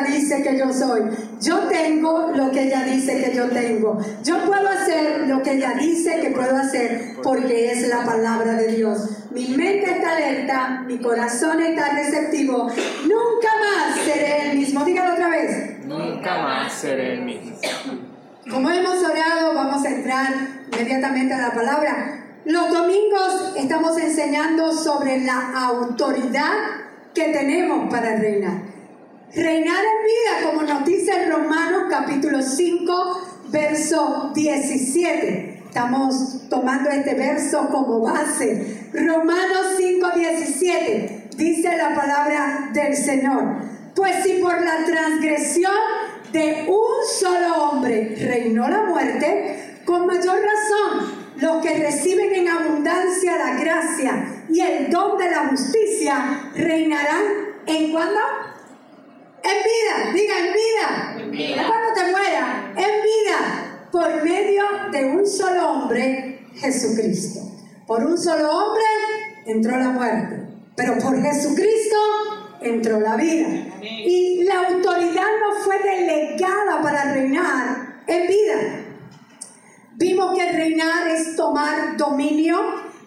ella dice que yo soy. Yo tengo lo que ella dice que yo tengo. Yo puedo hacer lo que ella dice que puedo hacer porque es la palabra de Dios. Mi mente está alerta, mi corazón está receptivo. Nunca más seré el mismo. Dígalo otra vez. Nunca más seré el mismo. Como hemos orado, vamos a entrar inmediatamente a la palabra. Los domingos estamos enseñando sobre la autoridad que tenemos para reinar. Reinar en vida, como nos dice Romanos capítulo 5, verso 17. Estamos tomando este verso como base. Romanos 5, 17. Dice la palabra del Señor. Pues si por la transgresión de un solo hombre reinó la muerte, con mayor razón los que reciben en abundancia la gracia y el don de la justicia reinarán en cuando? En vida, diga en vida. En vida. Cuando te muera, en vida, por medio de un solo hombre, Jesucristo. Por un solo hombre entró la muerte, pero por Jesucristo entró la vida. Y la autoridad no fue delegada para reinar en vida. Vimos que reinar es tomar dominio,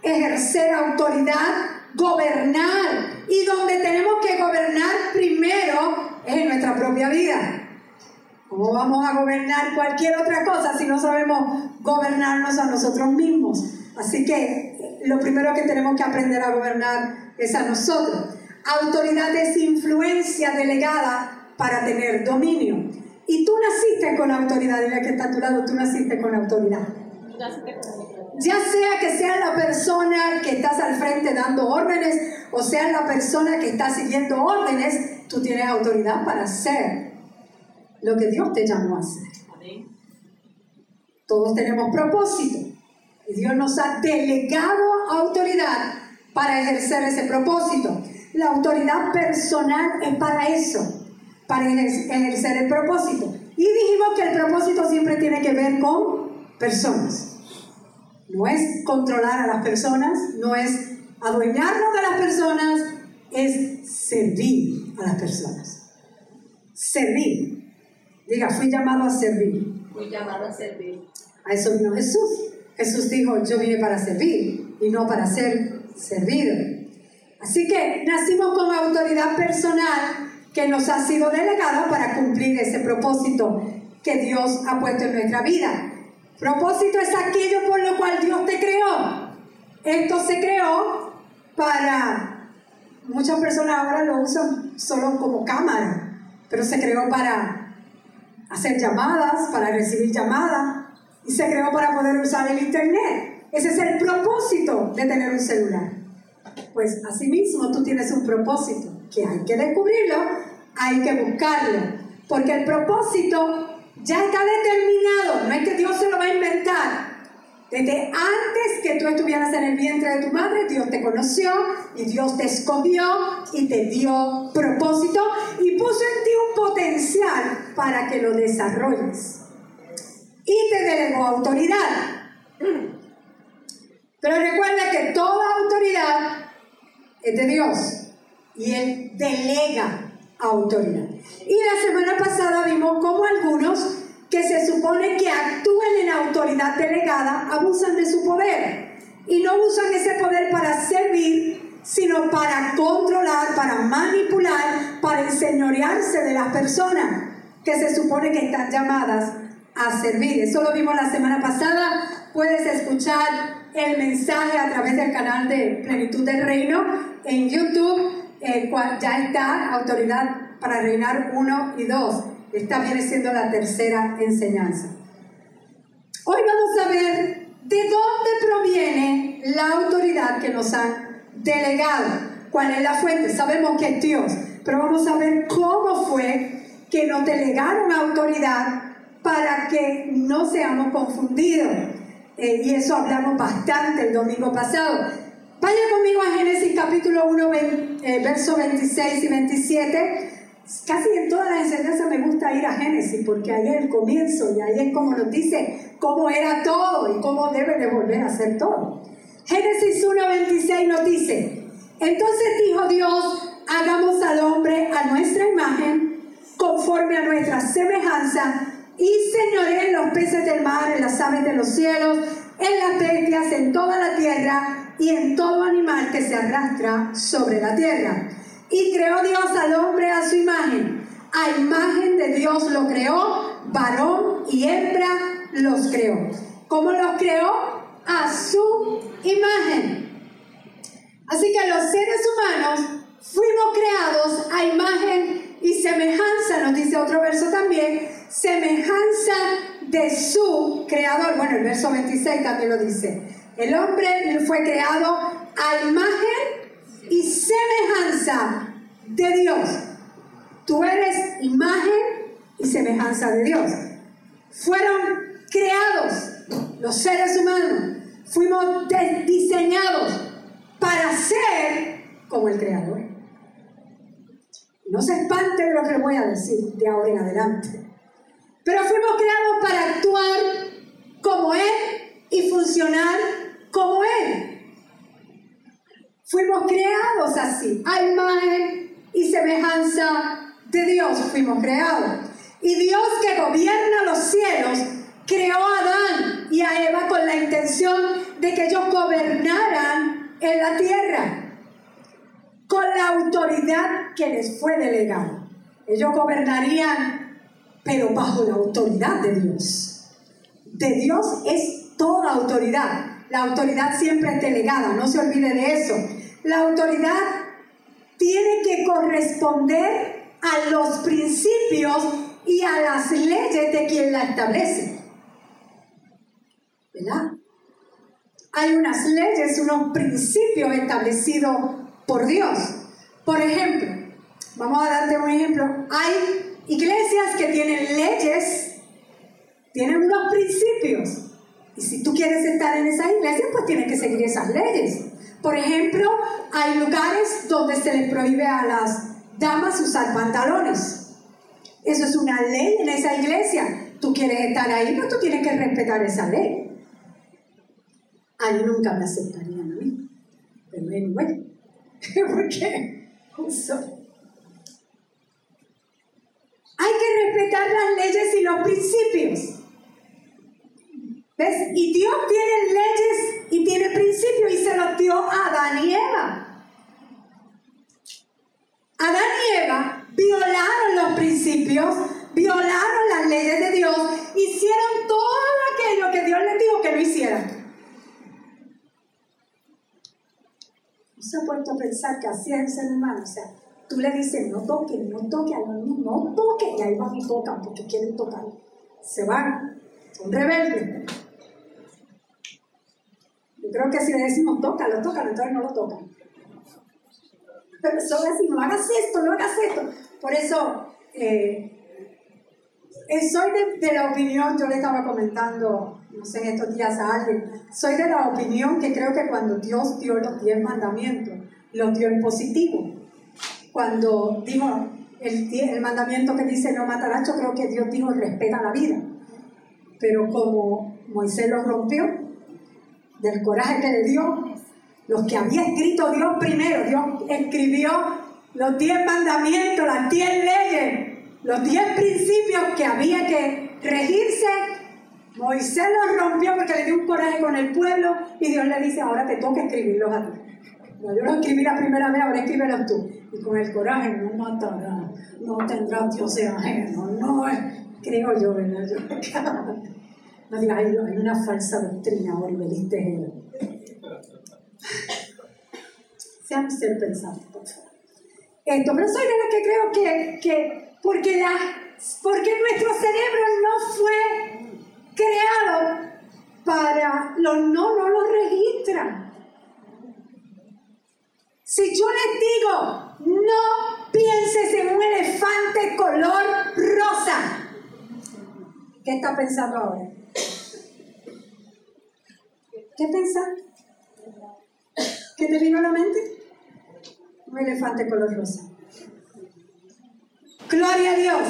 ejercer autoridad, gobernar. Y donde tenemos que gobernar primero es en nuestra propia vida. ¿Cómo vamos a gobernar cualquier otra cosa si no sabemos gobernarnos a nosotros mismos? Así que lo primero que tenemos que aprender a gobernar es a nosotros. Autoridad es influencia delegada para tener dominio. Y tú naciste con autoridad, dile que está a tu lado, tú naciste con autoridad. Ya sea que sea la persona que estás al frente dando órdenes o sea la persona que está siguiendo órdenes, tú tienes autoridad para hacer lo que Dios te llamó a hacer. Todos tenemos propósito y Dios nos ha delegado autoridad para ejercer ese propósito. La autoridad personal es para eso para ejercer el propósito. Y dijimos que el propósito siempre tiene que ver con personas. No es controlar a las personas, no es adueñarnos de las personas, es servir a las personas. Servir. Diga, fui llamado a servir. Fui llamado a servir. A eso vino Jesús. Jesús dijo, yo vine para servir y no para ser servido. Así que nacimos con autoridad personal que nos ha sido delegada para cumplir ese propósito que Dios ha puesto en nuestra vida. Propósito es aquello por lo cual Dios te creó. Esto se creó para, muchas personas ahora lo usan solo como cámara, pero se creó para hacer llamadas, para recibir llamadas, y se creó para poder usar el Internet. Ese es el propósito de tener un celular. Pues asimismo tú tienes un propósito que hay que descubrirlo, hay que buscarlo, porque el propósito ya está determinado, no es que Dios se lo va a inventar. Desde antes que tú estuvieras en el vientre de tu madre, Dios te conoció y Dios te escogió y te dio propósito y puso en ti un potencial para que lo desarrolles. Y te delegó autoridad. Pero recuerda que toda autoridad es de Dios y Él delega autoridad. Y la semana pasada vimos cómo algunos que se supone que actúan en autoridad delegada abusan de su poder y no usan ese poder para servir, sino para controlar, para manipular, para enseñorearse de las personas que se supone que están llamadas a servir. Eso lo vimos la semana pasada. Puedes escuchar el mensaje a través del canal de Plenitud del Reino en YouTube el cual ya está autoridad para reinar uno y dos. Esta viene siendo la tercera enseñanza. Hoy vamos a ver de dónde proviene la autoridad que nos han delegado. ¿Cuál es la fuente? Sabemos que es Dios, pero vamos a ver cómo fue que nos delegaron autoridad para que no seamos confundidos. Eh, y eso hablamos bastante el domingo pasado. Vaya conmigo a Génesis capítulo 1, eh, verso 26 y 27. Casi en todas las enseñanzas me gusta ir a Génesis porque ahí es el comienzo y ahí es como nos dice cómo era todo y cómo debe de volver a ser todo. Génesis 1, 26 nos dice, entonces dijo Dios, hagamos al hombre a nuestra imagen, conforme a nuestra semejanza, y señoré en los peces del mar, en las aves de los cielos, en las bestias, en toda la tierra y en todo animal que se arrastra sobre la tierra. Y creó Dios al hombre a su imagen. A imagen de Dios lo creó, varón y hembra los creó. ¿Cómo los creó? A su imagen. Así que los seres humanos fuimos creados a imagen y semejanza, nos dice otro verso también, semejanza de su creador. Bueno, el verso 26 también lo dice. El hombre fue creado a imagen y semejanza de Dios. Tú eres imagen y semejanza de Dios. Fueron creados los seres humanos. Fuimos diseñados para ser como el Creador. No se espante de lo que voy a decir de ahora en adelante. Pero fuimos creados para actuar como Él y funcionar como Él. Fuimos creados así, a imagen y semejanza de Dios fuimos creados. Y Dios que gobierna los cielos creó a Adán y a Eva con la intención de que ellos gobernaran en la tierra con la autoridad que les fue delegada. Ellos gobernarían pero bajo la autoridad de Dios. De Dios es toda autoridad. La autoridad siempre es delegada, no se olvide de eso. La autoridad tiene que corresponder a los principios y a las leyes de quien la establece. ¿Verdad? Hay unas leyes, unos principios establecidos por Dios. Por ejemplo, vamos a darte un ejemplo. Hay iglesias que tienen leyes, tienen unos principios. Y si tú quieres estar en esa iglesia, pues tienes que seguir esas leyes. Por ejemplo, hay lugares donde se les prohíbe a las damas usar pantalones. Eso es una ley en esa iglesia. Tú quieres estar ahí, pues tú tienes que respetar esa ley. Ahí nunca me aceptarían a mí. Pero anyway, ¿por qué? Hay que respetar las leyes y los principios. Y Dios tiene leyes y tiene principios y se los dio a Adán y Eva. Adán y Eva violaron los principios, violaron las leyes de Dios, hicieron todo aquello que Dios les dijo que no hicieran. ¿No se ha puesto a pensar que así es el ser humano? O sea, Tú le dices, no toque, no toque a los niños, no toque, y ahí van y tocan porque quieren tocar. Se van, son rebeldes. Creo que si le decimos tócalo, tócalo, entonces no lo tocan. Pero solo decimos, no hagas esto, no hagas esto. Por eso, eh, eh, soy de, de, la opinión, yo le estaba comentando, no sé, en estos días a alguien, soy de la opinión que creo que cuando Dios dio los diez mandamientos, los dio en positivo cuando dijo el, el mandamiento que dice no matarás, yo creo que Dios dijo respeta la vida. Pero como Moisés lo rompió, del coraje que le dio, los que había escrito Dios primero, Dios escribió los diez mandamientos, las diez leyes, los diez principios que había que regirse. Moisés los rompió porque le dio un coraje con el pueblo y Dios le dice, ahora te toca escribirlos a ti. No, yo lo escribí la primera vez, ahora escríbelos tú. Y con el coraje no matará, no tendrá Dios ajeno, no creo yo, ¿verdad? No digas, hay, hay una falsa doctrina, Orwelliste Sean ser pensantes, por favor. Pero soy de los que creo que, que porque, la, porque nuestro cerebro no fue creado para los no, no lo registran. Si yo les digo, no pienses en un elefante color rosa, ¿qué está pensando ahora? ¿Qué pensas? ¿Qué te vino a la mente? Un elefante color rosa. Gloria a Dios.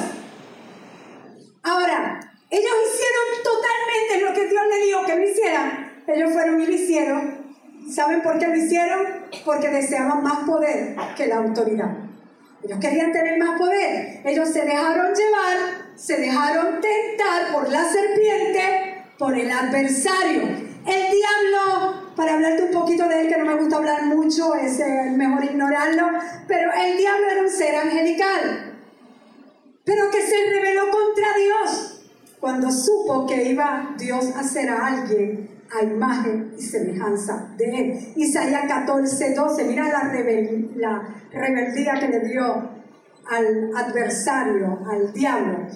Ahora, ellos hicieron totalmente lo que Dios les dijo que lo hicieran. Ellos fueron y lo hicieron. ¿Saben por qué lo hicieron? porque deseaban más poder que la autoridad. Ellos querían tener más poder. Ellos se dejaron llevar, se dejaron tentar por la serpiente, por el adversario. El diablo, para hablarte un poquito de él, que no me gusta hablar mucho, es mejor ignorarlo, pero el diablo era un ser angelical, pero que se rebeló contra Dios cuando supo que iba Dios a hacer a alguien a imagen y semejanza de él. Isaías 14, 12, mira la, la rebeldía que le dio al adversario, al diablo.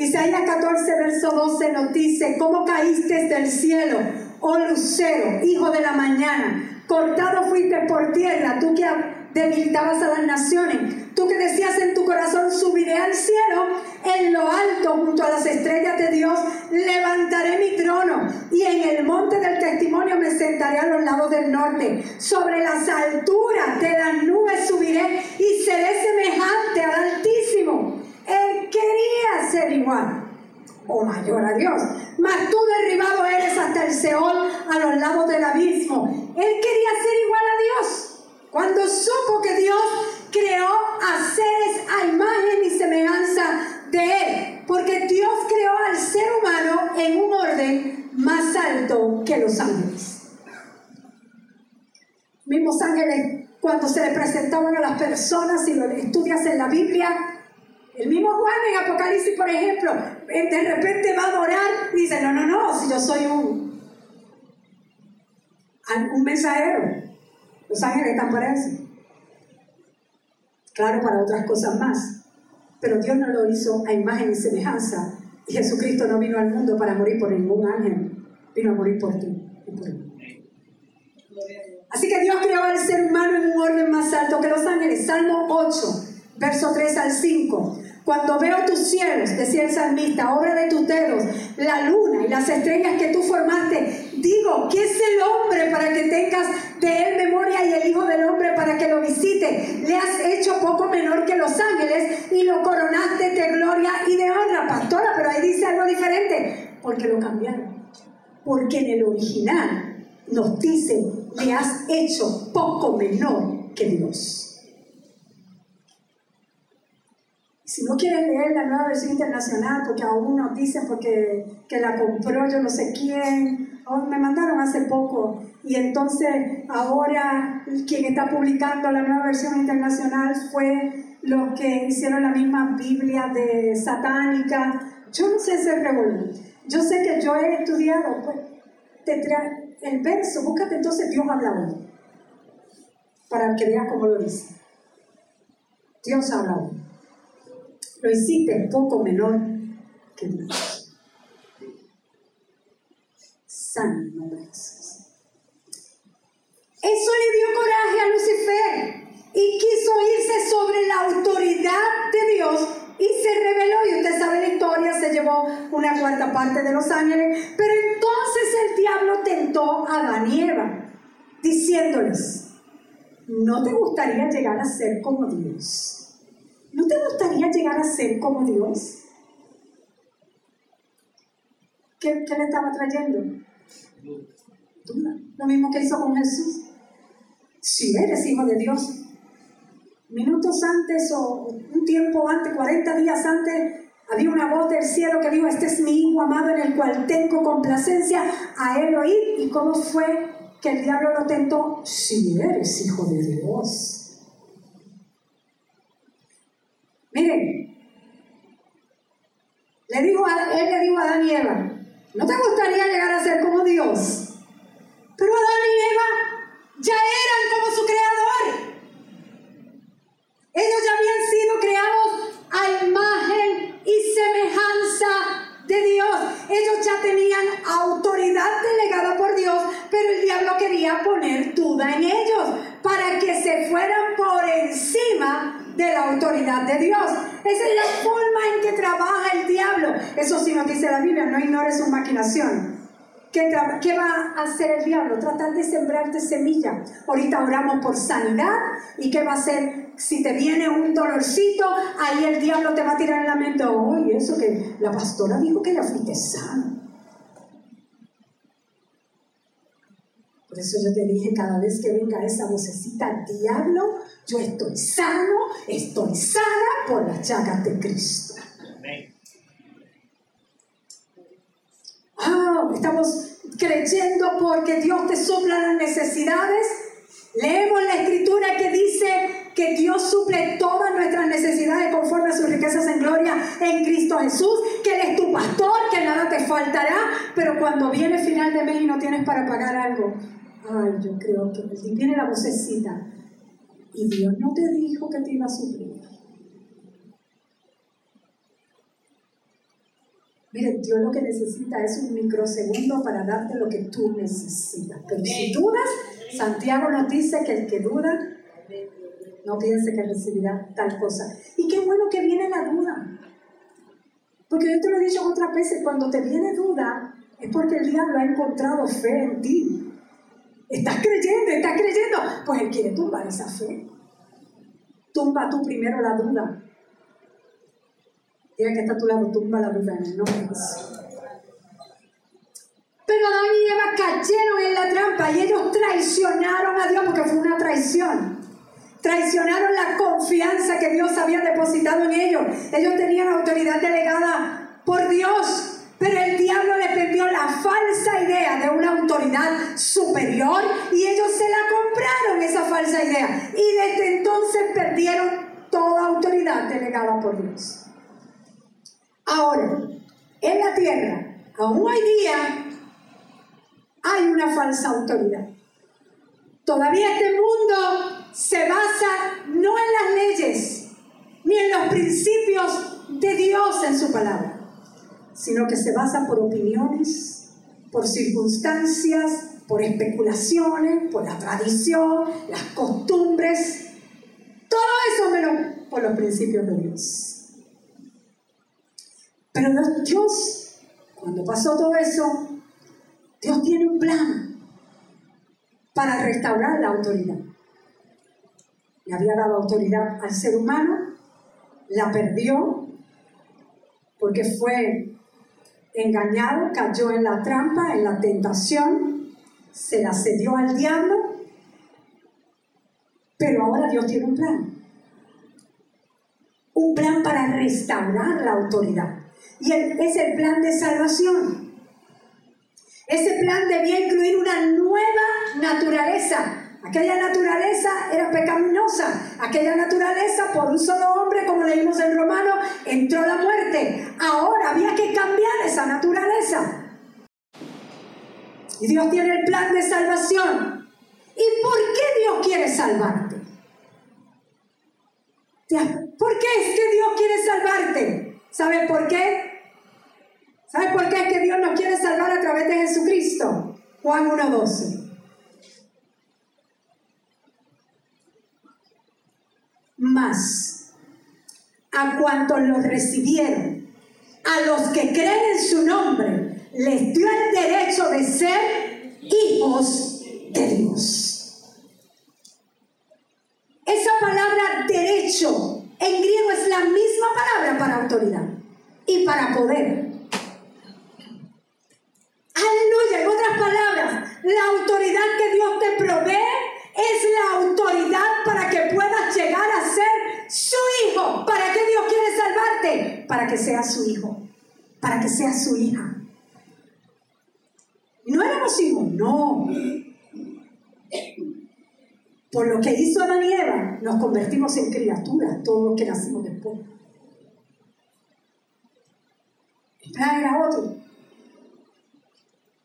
Isaías 14, verso 12 nos dice, ¿cómo caíste del cielo, oh lucero, hijo de la mañana? Cortado fuiste por tierra, tú que debilitabas a las naciones. Tú que decías en tu corazón, subiré al cielo, en lo alto, junto a las estrellas de Dios, levantaré mi trono y en el monte del testimonio me sentaré a los lados del norte. Sobre las alturas de las nubes subiré y seré semejante al Altísimo. Él quería ser igual o mayor a Dios. Mas tú derribado eres hasta el Seol a los lados del abismo. Él quería ser igual a Dios. Cuando supo que Dios creó a seres a imagen y semejanza de Él, porque Dios creó al ser humano en un orden más alto que los ángeles. Mismos ángeles, cuando se le presentaban a las personas, si lo estudias en la Biblia, el mismo Juan en Apocalipsis, por ejemplo, eh, de repente va a adorar y dice, no, no, no, si yo soy un, un mensajero, los ángeles están para eso. Claro, para otras cosas más. Pero Dios no lo hizo a imagen y semejanza. Y Jesucristo no vino al mundo para morir por ningún ángel. Vino a morir por ti y por mí. Así que Dios creó al ser humano en un orden más alto que los ángeles. Salmo 8, verso 3 al 5. Cuando veo tus cielos, decía el salmista, obra de tus dedos, la luna y las estrellas que tú formaste, digo, ¿qué es el hombre para que tengas de él memoria y el Hijo del Hombre para que lo visite? Le has hecho poco menor que los ángeles y lo coronaste de gloria y de honra, pastora, pero ahí dice algo diferente, porque lo cambiaron. Porque en el original nos dice, le has hecho poco menor que Dios. Si no quieres leer la nueva versión internacional, porque aún nos dicen porque, que la compró yo no sé quién, oh, me mandaron hace poco, y entonces ahora quien está publicando la nueva versión internacional fue los que hicieron la misma Biblia de satánica. Yo no sé ese revolver. Yo sé que yo he estudiado, pues, el verso, búscate entonces Dios habla hoy, para que veas cómo lo dice. Dios habla hoy lo hiciste poco menor que Dios. San Jesús. Eso le dio coraje a Lucifer y quiso irse sobre la autoridad de Dios y se rebeló. Y usted sabe la historia, se llevó una cuarta parte de los ángeles. Pero entonces el diablo tentó a Adán y Eva, diciéndoles, ¿no te gustaría llegar a ser como Dios? ¿No te gustaría llegar a ser como Dios? ¿Qué, le estaba trayendo? Duda. Lo mismo que hizo con Jesús. Si eres hijo de Dios, minutos antes o un tiempo antes, 40 días antes, había una voz del cielo que dijo, este es mi hijo amado en el cual tengo complacencia, a él oír. ¿Y cómo fue que el diablo lo tentó? Si eres hijo de Dios. Le dijo él le dijo a Adán y Eva, ¿no te gustaría llegar a ser como Dios? Pero Adán y Eva ya eran como su creador. Ellos ya habían sido creados a imagen y semejanza de Dios. Ellos ya tenían autoridad delegada por Dios, pero el diablo quería poner duda en ellos para que se fueran por encima de la de Dios. Esa es la forma en que trabaja el diablo. Eso sí nos dice la Biblia, no ignores su maquinación. ¿Qué, ¿Qué, va a hacer el diablo? Tratar de sembrarte semilla. Ahorita oramos por sanidad. ¿Y qué va a hacer? Si te viene un dolorcito, ahí el diablo te va a tirar en la mente, oye, eso que la pastora dijo que ya fuiste sano. Por eso yo te dije, cada vez que venga esa vocecita, diablo, Yo estoy sano, estoy sana por las llagas de Cristo. Ah, estamos creyendo porque Dios te sopla las necesidades. Leemos la escritura que dice que Dios suple todas nuestras necesidades conforme a sus riquezas en gloria en Cristo Jesús, que Él es tu pastor, que nada te faltará, pero cuando viene final de mes y no tienes para pagar algo, ay, yo creo que viene la vocecita, y Dios no te dijo que te iba a suplir. Mire, Dios lo que necesita es un microsegundo para darte lo que tú necesitas. Pero si dudas, Santiago nos dice que el que duda, no piense que recibirá tal cosa. Y qué bueno que viene la duda. Porque yo te lo he dicho otras veces, cuando te viene duda, es porque el diablo ha encontrado fe en ti. Estás creyendo, estás creyendo. Pues él quiere tumbar esa fe. Tumba tú primero la duda. Diga que está a tu lado, tumba la duda en el nombre. Pero Adán y Eva cayeron en la trampa y ellos traicionaron a Dios porque fue una traición. Traicionaron la confianza que Dios había depositado en ellos. Ellos tenían autoridad delegada por Dios. Pero el diablo le perdió la falsa idea de una autoridad superior y ellos se la compraron esa falsa idea. Y desde entonces perdieron toda autoridad delegada por Dios. Ahora, en la tierra, aún hoy día, hay una falsa autoridad. Todavía este mundo se basa no en las leyes, ni en los principios de Dios en su palabra sino que se basa por opiniones, por circunstancias, por especulaciones, por la tradición, las costumbres, todo eso menos por los principios de Dios. Pero Dios, cuando pasó todo eso, Dios tiene un plan para restaurar la autoridad. Le había dado autoridad al ser humano, la perdió porque fue engañado, cayó en la trampa, en la tentación, se la cedió al diablo, pero ahora Dios tiene un plan. Un plan para restaurar la autoridad. Y es el plan de salvación. Ese plan debía incluir una nueva naturaleza, Aquella naturaleza era pecaminosa. Aquella naturaleza, por un solo hombre, como leímos en Romano, entró la muerte. Ahora había que cambiar esa naturaleza. Y Dios tiene el plan de salvación. ¿Y por qué Dios quiere salvarte? ¿Por qué es que Dios quiere salvarte? ¿Sabes por qué? ¿Sabes por qué es que Dios nos quiere salvar a través de Jesucristo? Juan 1.12. más a cuantos los recibieron, a los que creen en su nombre, les dio el derecho de ser hijos de Dios. Esa palabra derecho en griego es la misma palabra para autoridad y para poder. Aleluya, en otras palabras, la autoridad que Dios te provee es la autoridad para que puedas llegar a ser su hijo. ¿Para qué Dios quiere salvarte? Para que seas su hijo, para que seas su hija. No éramos hijos, no. Por lo que hizo Adán y Eva, nos convertimos en criaturas, todos los que nacimos después. El era otro.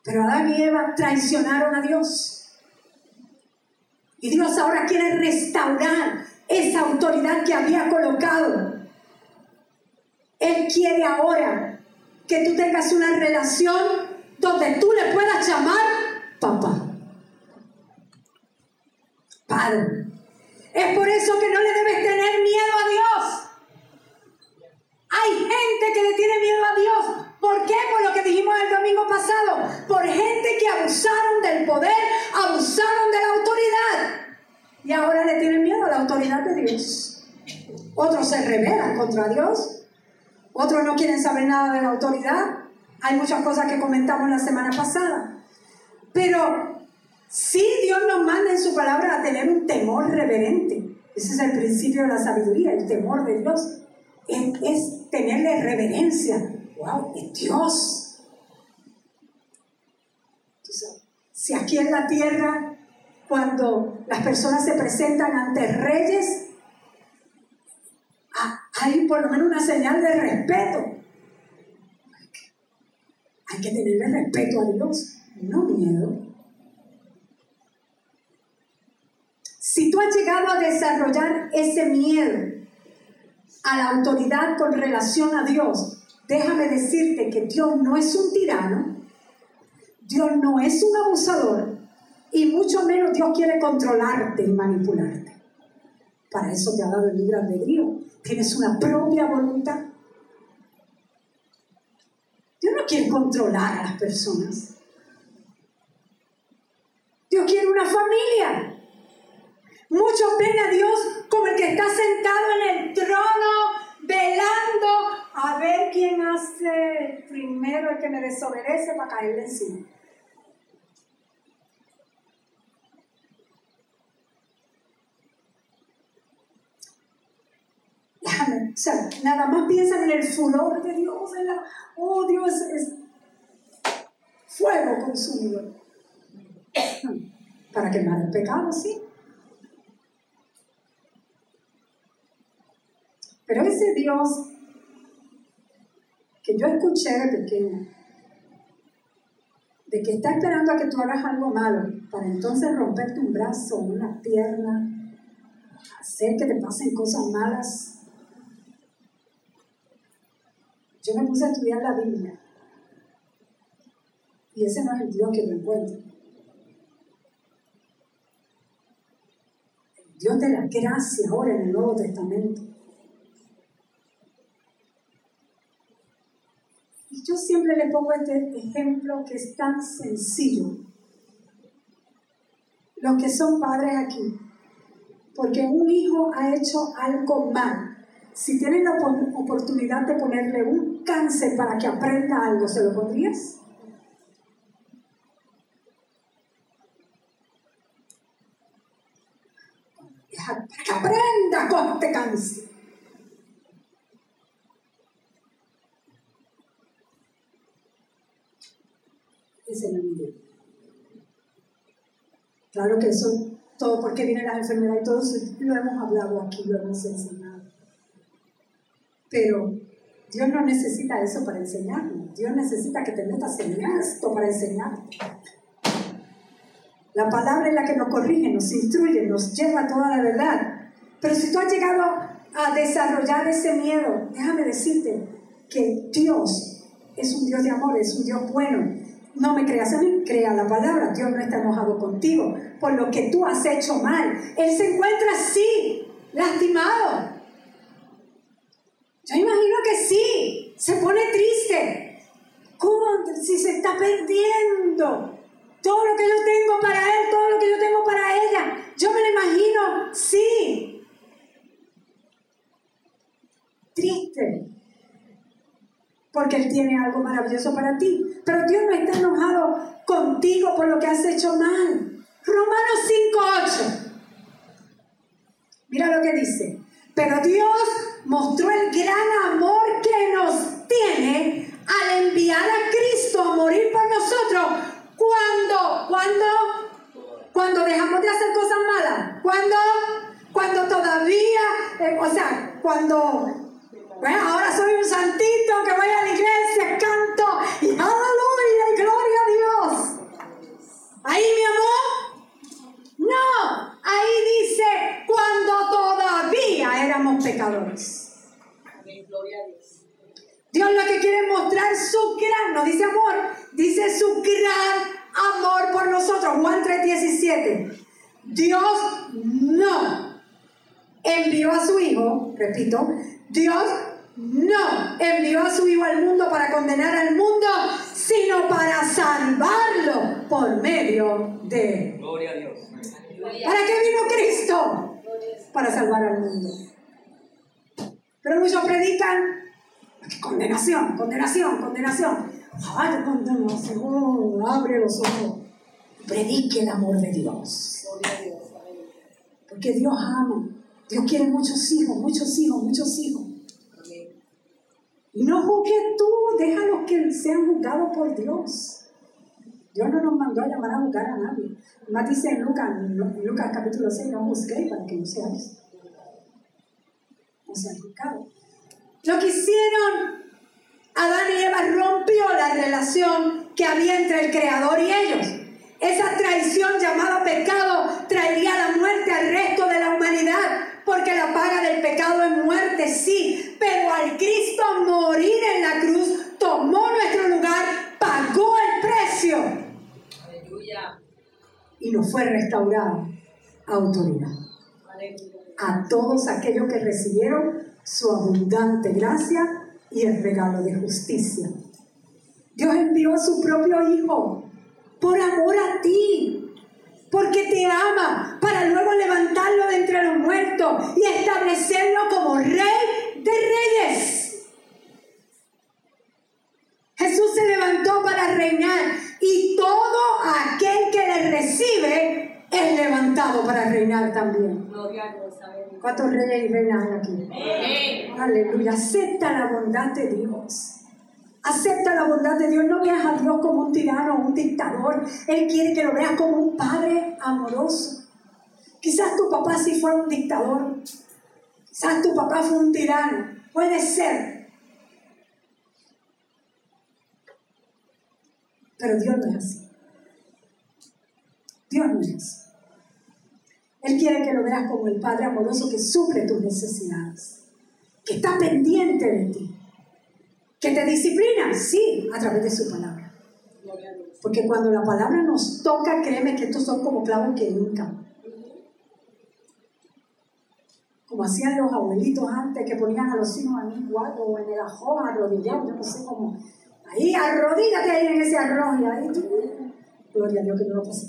Pero Adán y Eva traicionaron a Dios. Y Dios ahora quiere restaurar esa autoridad que había colocado. Él quiere ahora que tú tengas una relación donde tú le puedas llamar papá. Padre. Es por eso que no le debes tener miedo a Dios. Hay gente que le tiene miedo a Dios. ¿Por qué? Por lo que dijimos el domingo pasado. Por gente que abusaron del poder, abusaron de la autoridad. Y ahora le tienen miedo a la autoridad de Dios. Otros se rebelan contra Dios. Otros no quieren saber nada de la autoridad. Hay muchas cosas que comentamos la semana pasada. Pero sí Dios nos manda en su palabra a tener un temor reverente. Ese es el principio de la sabiduría, el temor de Dios. Es, tenerle reverencia. ¡Wow! Es Dios. si aquí en la tierra, cuando las personas se presentan ante reyes, hay por lo menos una señal de respeto. Hay que tenerle respeto a Dios, no miedo. Si tú has llegado a desarrollar ese miedo a la autoridad con relación a Dios, déjame decirte que Dios no es un tirano, Dios no es un abusador y mucho menos Dios quiere controlarte y manipularte. Para eso te ha dado el libre albedrío. Tienes una propia voluntad. Dios no quiere controlar a las personas. Dios quiere una familia. Muchos ven a Dios como el que está sentado en el trono, velando a ver quién hace primero el que me desobedece para caerle encima. O sea, nada más piensan en el furor de Dios, en la, oh Dios es fuego consumidor. Para quemar el pecado, sí. Pero ese Dios que yo escuché de pequeña, de que está esperando a que tú hagas algo malo, para entonces romperte un brazo, una pierna, hacer que te pasen cosas malas, Yo me puse a estudiar la Biblia. Y ese no es el Dios que yo encuentro. El Dios de la gracia ahora en el Nuevo Testamento. Y yo siempre le pongo este ejemplo que es tan sencillo. Los que son padres aquí. Porque un hijo ha hecho algo mal si tienes la oportunidad de ponerle un cáncer para que aprenda algo, ¿se lo pondrías? Que aprenda con este cáncer. El Claro que eso, todo porque vienen las enfermedades y todo eso, lo hemos hablado aquí, lo hemos enseñado. Pero Dios no necesita eso para enseñarnos. Dios necesita que te metas en esto para enseñar. La palabra es la que nos corrige, nos instruye, nos lleva a toda la verdad. Pero si tú has llegado a desarrollar ese miedo, déjame decirte que Dios es un Dios de amor, es un Dios bueno. No me creas a mí, crea la palabra. Dios no está enojado contigo por lo que tú has hecho mal. Él se encuentra así, lastimado. Yo imagino que sí, se pone triste. ¿Cómo? Si se está perdiendo todo lo que yo tengo para él, todo lo que yo tengo para ella. Yo me lo imagino, sí. Triste. Porque Él tiene algo maravilloso para ti. Pero Dios no está enojado contigo por lo que has hecho mal. Romanos 5.8. Mira lo que dice. Pero Dios mostró el gran amor que nos tiene al enviar a Cristo a morir por nosotros. Cuando, cuando, cuando dejamos de hacer cosas malas. Cuando, cuando todavía, eh, o sea, cuando, bueno, ahora soy un santito que voy a la iglesia, canto y aleluya y gloria a Dios. Ahí mi amor. No, ahí dice cuando todavía éramos pecadores. Dios lo que quiere mostrar su gran, no dice amor, dice su gran amor por nosotros. Juan 3:17. Dios no envió a su Hijo, repito, Dios no envió a su Hijo al mundo para condenar al mundo, sino para salvarlo por medio de... Gloria a Dios. ¿Para qué vino Cristo? Para salvar al mundo. Pero muchos predican condenación, condenación, condenación. Ay, condenación, abre los ojos. Predique el amor de Dios. Porque Dios ama. Dios quiere muchos hijos, muchos hijos, muchos hijos. Y no juzgues tú, déjalos que sean juzgados por Dios. Dios no nos mandó a llamar a juzgar a nadie. Más dice en Lucas, Lucas capítulo 6, no juzguéis para que no seáis. No sean juzgados. Lo que hicieron Adán y Eva rompió la relación que había entre el Creador y ellos. Esa traición llamada pecado traería la muerte al resto de la humanidad, porque la paga del pecado es muerte, sí, pero al Cristo morir en la cruz tomó nuestro lugar, pagó el precio. Aleluya. Y nos fue restaurado autoridad. A todos aquellos que recibieron su abundante gracia y el regalo de justicia. Dios envió a su propio Hijo por amor a ti, porque te ama, para luego levantarlo de entre los muertos y establecerlo como rey de reyes. Jesús se levantó para reinar y todo aquel que le recibe es levantado para reinar también. ¿Cuántos reyes y reinas hay aquí? Aleluya. Acepta la bondad de Dios. Acepta la bondad de Dios. No veas a Dios como un tirano o un dictador. Él quiere que lo veas como un padre amoroso. Quizás tu papá sí fue un dictador. Quizás tu papá fue un tirano. Puede ser. Pero Dios no es así. Dios no es así. Él quiere que lo veas como el Padre amoroso que sufre tus necesidades, que está pendiente de ti, que te disciplina, sí, a través de su palabra. Porque cuando la palabra nos toca, créeme que estos son como clavos que nunca. Como hacían los abuelitos antes, que ponían a los hijos en un o en el ajón arrodillados, yo no sé cómo. Ahí, arrodíllate ahí en ese arroz y ahí tú. Gloria a Dios que no lo pasé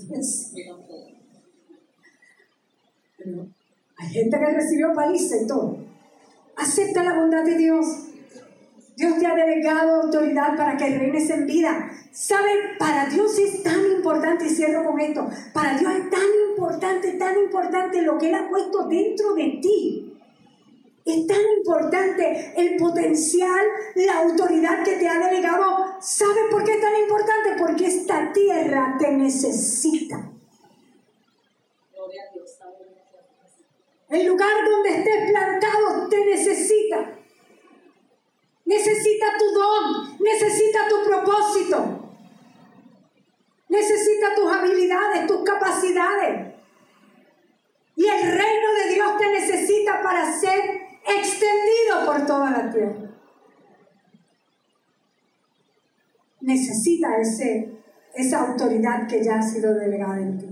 hay gente que recibió paliza y todo. Acepta la bondad de Dios. Dios te ha delegado autoridad para que reines en vida. ¿Sabe? Para Dios es tan importante, y cierro con esto, para Dios es tan importante, tan importante lo que Él ha puesto dentro de ti. Es tan importante el potencial, la autoridad que te ha delegado. ¿Sabe por qué es tan importante? Porque esta tierra te necesita. El lugar donde estés plantado te necesita. Necesita tu don, necesita tu propósito, necesita tus habilidades, tus capacidades. Y el reino de Dios te necesita para ser extendido por toda la tierra. Necesita ese, esa autoridad que ya ha sido delegada en ti.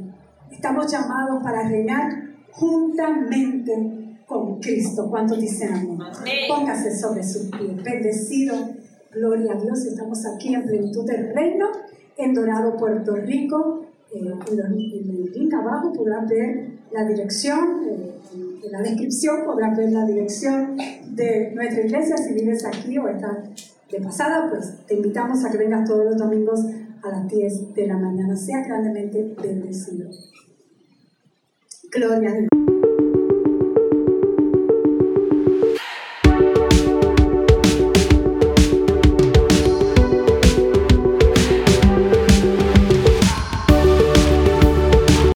Estamos llamados para reinar juntamente con Cristo. ¿Cuántos dicen amén? Póngase sobre sus pies. Bendecido. Gloria a Dios. Estamos aquí en plenitud del reino, en Dorado, Puerto Rico. Eh, en, el link abajo podrán ver la dirección, eh, en la descripción podrán ver la dirección de nuestra iglesia. Si vives aquí o estás de pasada, pues te invitamos a que vengas todos los domingos a las 10 de la mañana. Sea grandemente bendecido. Gloria a Dios.